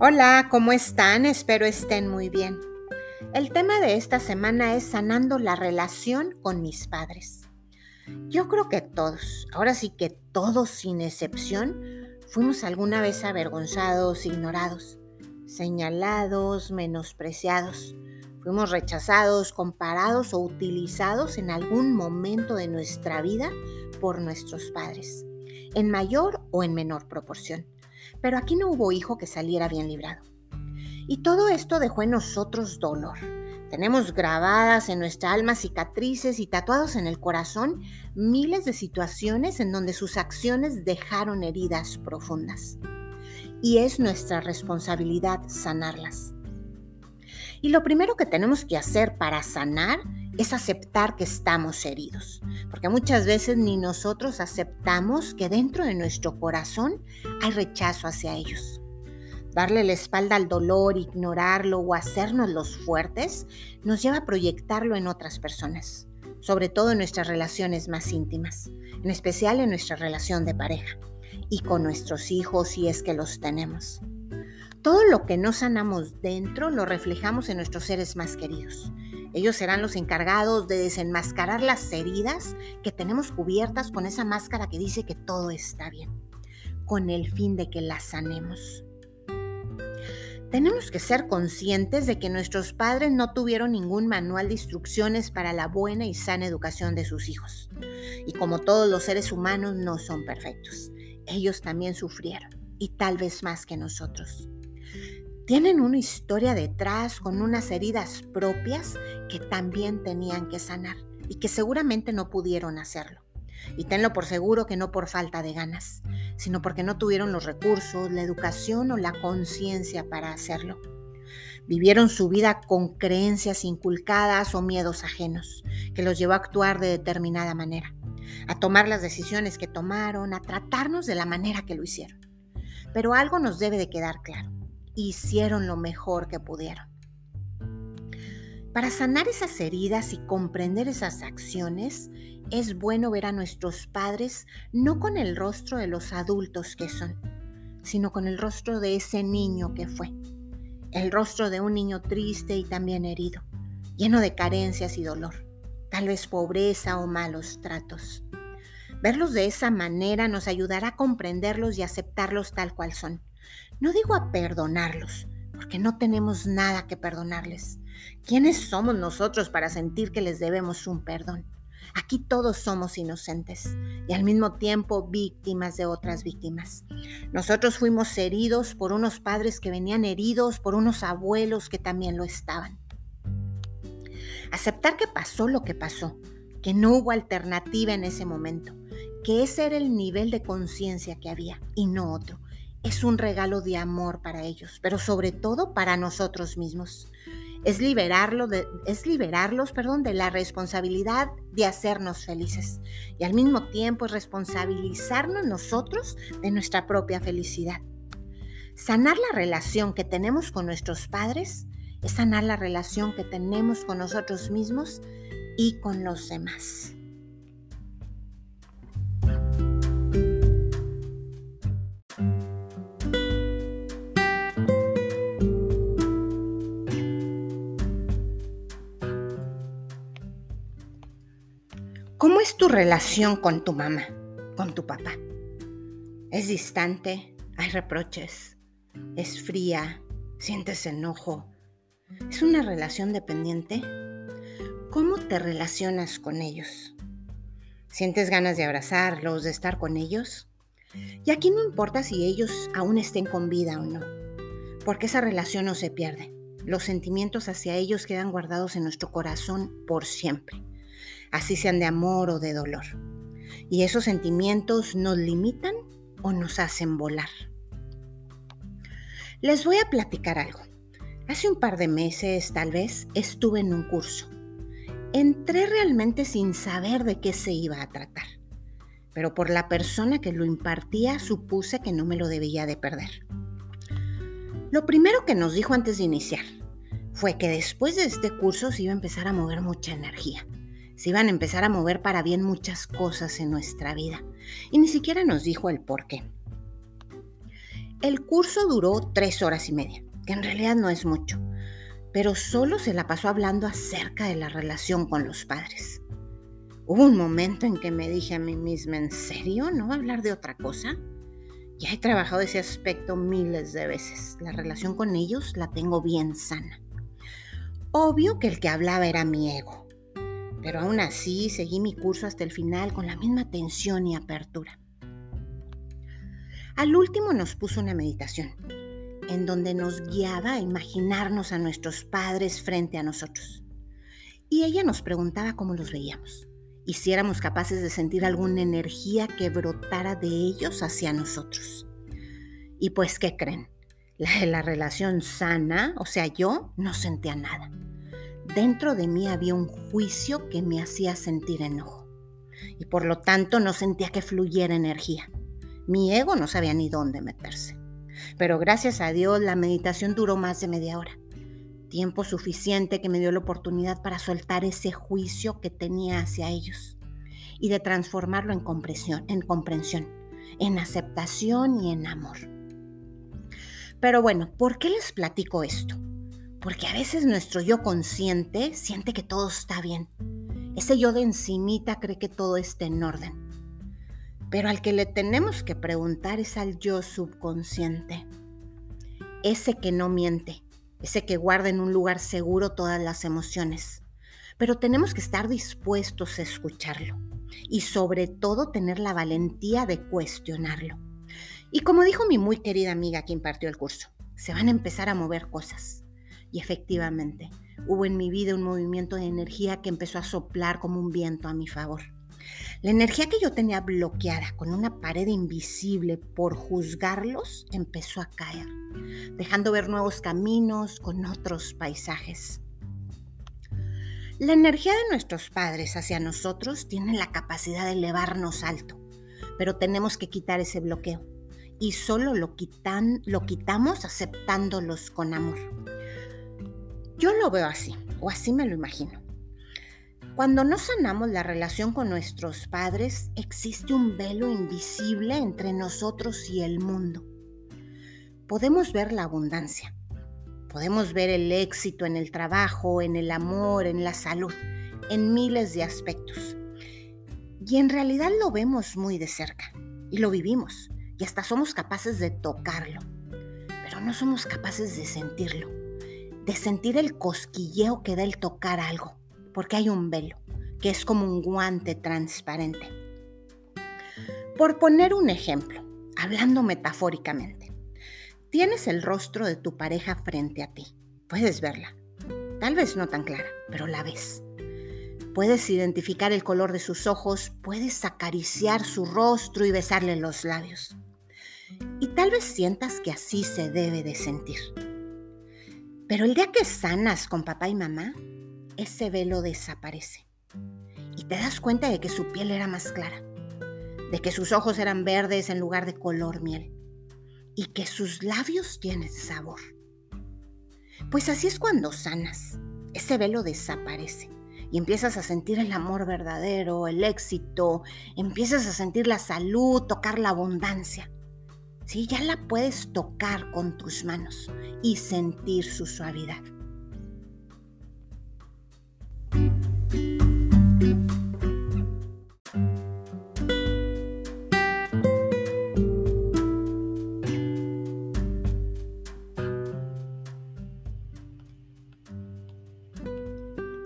Hola, ¿cómo están? Espero estén muy bien. El tema de esta semana es sanando la relación con mis padres. Yo creo que todos, ahora sí que todos sin excepción, fuimos alguna vez avergonzados, ignorados, señalados, menospreciados. Fuimos rechazados, comparados o utilizados en algún momento de nuestra vida por nuestros padres, en mayor o en menor proporción. Pero aquí no hubo hijo que saliera bien librado. Y todo esto dejó en nosotros dolor. Tenemos grabadas en nuestra alma cicatrices y tatuados en el corazón miles de situaciones en donde sus acciones dejaron heridas profundas. Y es nuestra responsabilidad sanarlas. Y lo primero que tenemos que hacer para sanar es aceptar que estamos heridos, porque muchas veces ni nosotros aceptamos que dentro de nuestro corazón hay rechazo hacia ellos. Darle la espalda al dolor, ignorarlo o hacernos los fuertes nos lleva a proyectarlo en otras personas, sobre todo en nuestras relaciones más íntimas, en especial en nuestra relación de pareja y con nuestros hijos si es que los tenemos. Todo lo que no sanamos dentro lo reflejamos en nuestros seres más queridos. Ellos serán los encargados de desenmascarar las heridas que tenemos cubiertas con esa máscara que dice que todo está bien, con el fin de que las sanemos. Tenemos que ser conscientes de que nuestros padres no tuvieron ningún manual de instrucciones para la buena y sana educación de sus hijos. Y como todos los seres humanos no son perfectos, ellos también sufrieron, y tal vez más que nosotros tienen una historia detrás con unas heridas propias que también tenían que sanar y que seguramente no pudieron hacerlo. Y tenlo por seguro que no por falta de ganas, sino porque no tuvieron los recursos, la educación o la conciencia para hacerlo. Vivieron su vida con creencias inculcadas o miedos ajenos, que los llevó a actuar de determinada manera, a tomar las decisiones que tomaron, a tratarnos de la manera que lo hicieron. Pero algo nos debe de quedar claro hicieron lo mejor que pudieron. Para sanar esas heridas y comprender esas acciones, es bueno ver a nuestros padres no con el rostro de los adultos que son, sino con el rostro de ese niño que fue. El rostro de un niño triste y también herido, lleno de carencias y dolor, tal vez pobreza o malos tratos. Verlos de esa manera nos ayudará a comprenderlos y aceptarlos tal cual son no digo a perdonarlos, porque no tenemos nada que perdonarles. ¿Quiénes somos nosotros para sentir que les debemos un perdón? Aquí todos somos inocentes y al mismo tiempo víctimas de otras víctimas. Nosotros fuimos heridos por unos padres que venían heridos, por unos abuelos que también lo estaban. Aceptar que pasó lo que pasó, que no hubo alternativa en ese momento, que ese era el nivel de conciencia que había y no otro, es un regalo de amor para ellos, pero sobre todo para nosotros mismos. Es, liberarlo es liberarlos perdón, de la responsabilidad de hacernos felices y al mismo tiempo es responsabilizarnos nosotros de nuestra propia felicidad. Sanar la relación que tenemos con nuestros padres es sanar la relación que tenemos con nosotros mismos y con los demás. Relación con tu mamá, con tu papá? ¿Es distante? ¿Hay reproches? ¿Es fría? ¿Sientes enojo? ¿Es una relación dependiente? ¿Cómo te relacionas con ellos? ¿Sientes ganas de abrazarlos, de estar con ellos? Y aquí no importa si ellos aún estén con vida o no, porque esa relación no se pierde. Los sentimientos hacia ellos quedan guardados en nuestro corazón por siempre así sean de amor o de dolor. Y esos sentimientos nos limitan o nos hacen volar. Les voy a platicar algo. Hace un par de meses, tal vez, estuve en un curso. Entré realmente sin saber de qué se iba a tratar, pero por la persona que lo impartía supuse que no me lo debía de perder. Lo primero que nos dijo antes de iniciar fue que después de este curso se iba a empezar a mover mucha energía se iban a empezar a mover para bien muchas cosas en nuestra vida. Y ni siquiera nos dijo el por qué. El curso duró tres horas y media, que en realidad no es mucho, pero solo se la pasó hablando acerca de la relación con los padres. Hubo un momento en que me dije a mí misma, ¿en serio? ¿No va a hablar de otra cosa? Ya he trabajado ese aspecto miles de veces. La relación con ellos la tengo bien sana. Obvio que el que hablaba era mi ego, pero aún así seguí mi curso hasta el final con la misma atención y apertura. Al último nos puso una meditación, en donde nos guiaba a imaginarnos a nuestros padres frente a nosotros. Y ella nos preguntaba cómo los veíamos, y si éramos capaces de sentir alguna energía que brotara de ellos hacia nosotros. Y pues, ¿qué creen? La la relación sana, o sea, yo no sentía nada. Dentro de mí había un juicio que me hacía sentir enojo y por lo tanto no sentía que fluyera energía. Mi ego no sabía ni dónde meterse. Pero gracias a Dios la meditación duró más de media hora. Tiempo suficiente que me dio la oportunidad para soltar ese juicio que tenía hacia ellos y de transformarlo en comprensión, en comprensión, en aceptación y en amor. Pero bueno, ¿por qué les platico esto? Porque a veces nuestro yo consciente siente que todo está bien. Ese yo de encimita cree que todo está en orden. Pero al que le tenemos que preguntar es al yo subconsciente. Ese que no miente, ese que guarda en un lugar seguro todas las emociones. Pero tenemos que estar dispuestos a escucharlo y sobre todo tener la valentía de cuestionarlo. Y como dijo mi muy querida amiga que impartió el curso, se van a empezar a mover cosas. Y efectivamente, hubo en mi vida un movimiento de energía que empezó a soplar como un viento a mi favor. La energía que yo tenía bloqueada con una pared invisible por juzgarlos empezó a caer, dejando ver nuevos caminos con otros paisajes. La energía de nuestros padres hacia nosotros tiene la capacidad de elevarnos alto, pero tenemos que quitar ese bloqueo y solo lo, quitan, lo quitamos aceptándolos con amor. Yo lo veo así, o así me lo imagino. Cuando no sanamos la relación con nuestros padres, existe un velo invisible entre nosotros y el mundo. Podemos ver la abundancia, podemos ver el éxito en el trabajo, en el amor, en la salud, en miles de aspectos. Y en realidad lo vemos muy de cerca y lo vivimos y hasta somos capaces de tocarlo, pero no somos capaces de sentirlo, de sentir el cosquilleo que da el tocar algo, porque hay un velo, que es como un guante transparente. Por poner un ejemplo, hablando metafóricamente, tienes el rostro de tu pareja frente a ti, puedes verla, tal vez no tan clara, pero la ves. Puedes identificar el color de sus ojos, puedes acariciar su rostro y besarle los labios. Y tal vez sientas que así se debe de sentir. Pero el día que sanas con papá y mamá, ese velo desaparece. Y te das cuenta de que su piel era más clara, de que sus ojos eran verdes en lugar de color miel, y que sus labios tienen sabor. Pues así es cuando sanas. Ese velo desaparece y empiezas a sentir el amor verdadero, el éxito, empiezas a sentir la salud, tocar la abundancia. Sí, ya la puedes tocar con tus manos y sentir su suavidad.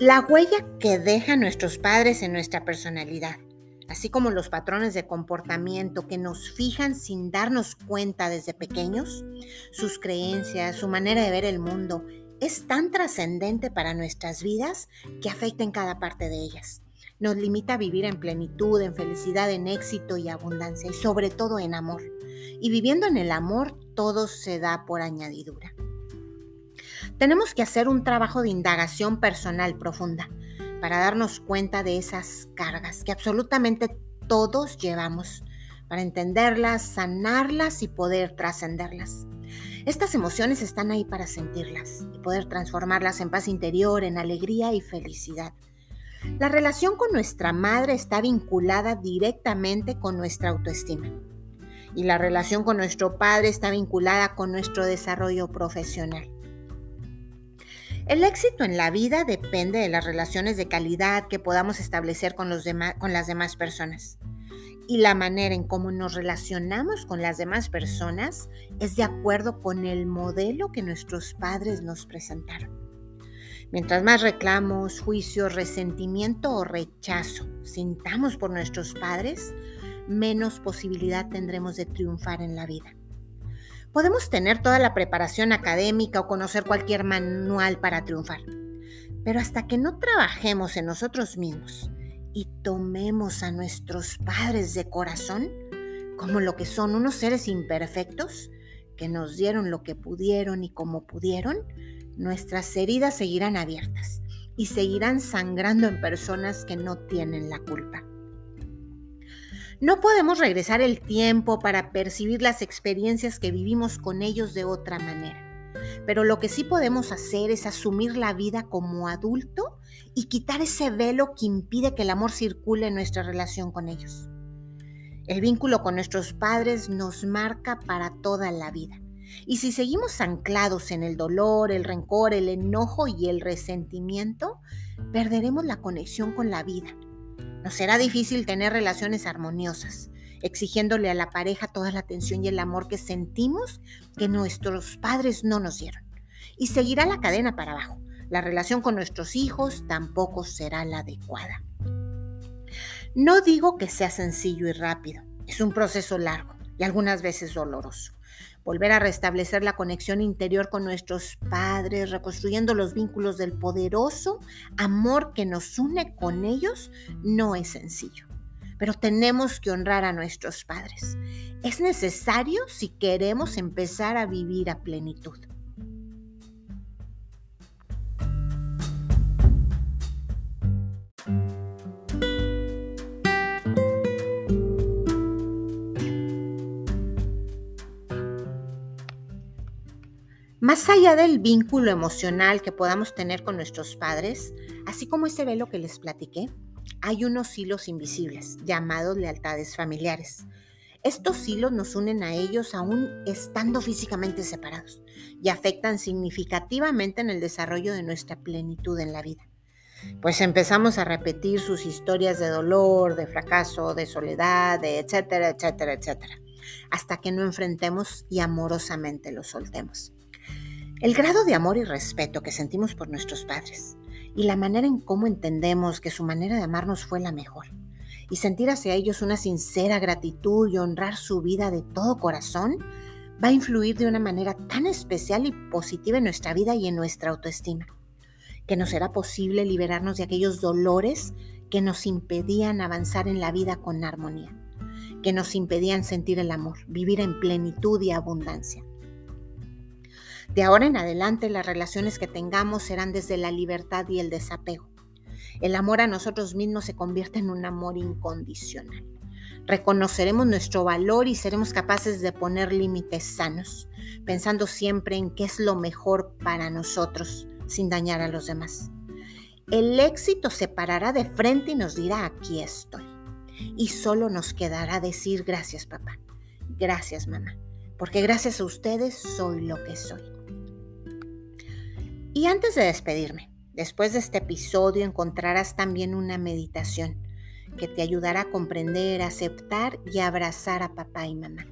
La huella que dejan nuestros padres en nuestra personalidad así como los patrones de comportamiento que nos fijan sin darnos cuenta desde pequeños, sus creencias, su manera de ver el mundo, es tan trascendente para nuestras vidas que afecta en cada parte de ellas. Nos limita a vivir en plenitud, en felicidad, en éxito y abundancia y sobre todo en amor. Y viviendo en el amor todo se da por añadidura. Tenemos que hacer un trabajo de indagación personal profunda para darnos cuenta de esas cargas que absolutamente todos llevamos, para entenderlas, sanarlas y poder trascenderlas. Estas emociones están ahí para sentirlas y poder transformarlas en paz interior, en alegría y felicidad. La relación con nuestra madre está vinculada directamente con nuestra autoestima. y la relación con nuestro padre está vinculada con nuestro desarrollo profesional. El éxito en la vida depende de las relaciones de calidad que podamos establecer con, las demás personas. Y la manera en cómo nos relacionamos con las demás personas es de acuerdo con el modelo que nuestros padres nos presentaron. Mientras más reclamos, juicios, resentimiento o rechazo sintamos por nuestros padres, menos posibilidad tendremos de triunfar en la vida. Podemos tener toda la preparación académica o conocer cualquier manual para triunfar, pero hasta que no trabajemos en nosotros mismos y tomemos a nuestros padres de corazón como lo que son unos seres imperfectos que nos dieron lo que pudieron y como pudieron, nuestras heridas seguirán abiertas y seguirán sangrando en personas que no tienen la culpa. No podemos regresar el tiempo para percibir las experiencias que vivimos con ellos de otra manera. Pero lo que sí podemos hacer es asumir la vida como adulto y quitar ese velo que impide que el amor circule en nuestra relación con ellos. El vínculo con nuestros padres nos marca para toda la vida. Y si seguimos anclados en el dolor, el rencor, el enojo y el resentimiento, perderemos la conexión con la vida nos será difícil tener relaciones armoniosas, exigiéndole a la pareja toda la atención y el amor que sentimos que nuestros padres no nos dieron. Y seguirá la cadena para abajo. La relación con nuestros hijos tampoco será la adecuada. No digo que sea sencillo y rápido, es un proceso largo y algunas veces doloroso volver a restablecer la conexión interior con nuestros padres, reconstruyendo los vínculos del poderoso amor que nos une con ellos, no es sencillo. Pero tenemos que honrar a nuestros padres. Es necesario si queremos empezar a vivir a plenitud. Más allá del vínculo emocional que podamos tener con nuestros padres, así como ese velo que les platiqué, hay unos hilos invisibles llamados lealtades familiares. Estos hilos nos unen a ellos aún estando físicamente separados y afectan significativamente en el desarrollo de nuestra plenitud en la vida. Pues empezamos a repetir sus historias de dolor, de fracaso, de soledad, de etcétera, etcétera, etcétera, hasta que no enfrentemos y amorosamente los soltemos. El grado de amor y respeto que sentimos por nuestros padres y la manera en cómo entendemos que su manera de amarnos fue la mejor y sentir hacia ellos una sincera gratitud y honrar su vida de todo corazón va a influir de una manera tan especial y positiva en nuestra vida y en nuestra autoestima, que nos será posible liberarnos de aquellos dolores que nos impedían avanzar en la vida con armonía, que nos impedían sentir el amor, vivir en plenitud y abundancia. De ahora en adelante las relaciones que tengamos serán desde la libertad y el desapego. El amor a nosotros mismos se convierte en un amor incondicional. Reconoceremos nuestro valor y seremos capaces de poner límites sanos, pensando siempre en qué es lo mejor para nosotros, sin dañar a los demás. El éxito se parará de frente y nos dirá, aquí estoy. Y solo nos quedará decir gracias papá, gracias mamá, porque gracias a ustedes soy lo que soy. Y antes de despedirme, después de este episodio encontrarás también una meditación que te ayudará a comprender, aceptar y abrazar a papá y mamá.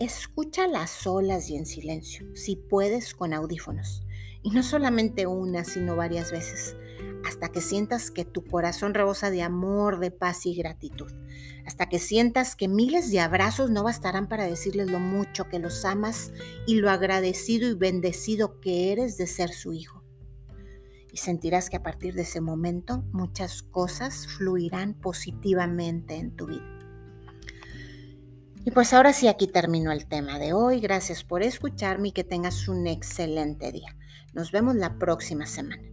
Escúchala solas y en silencio, si puedes con audífonos. Y no solamente una, sino varias veces, hasta que sientas que tu corazón rebosa de amor, de paz y gratitud. Hasta que sientas que miles de abrazos no bastarán para decirles lo mucho que los amas y lo agradecido y bendecido que eres de ser su hijo. Y sentirás que a partir de ese momento muchas cosas fluirán positivamente en tu vida. Y pues ahora sí, aquí terminó el tema de hoy. Gracias por escucharme y que tengas un excelente día. Nos vemos la próxima semana.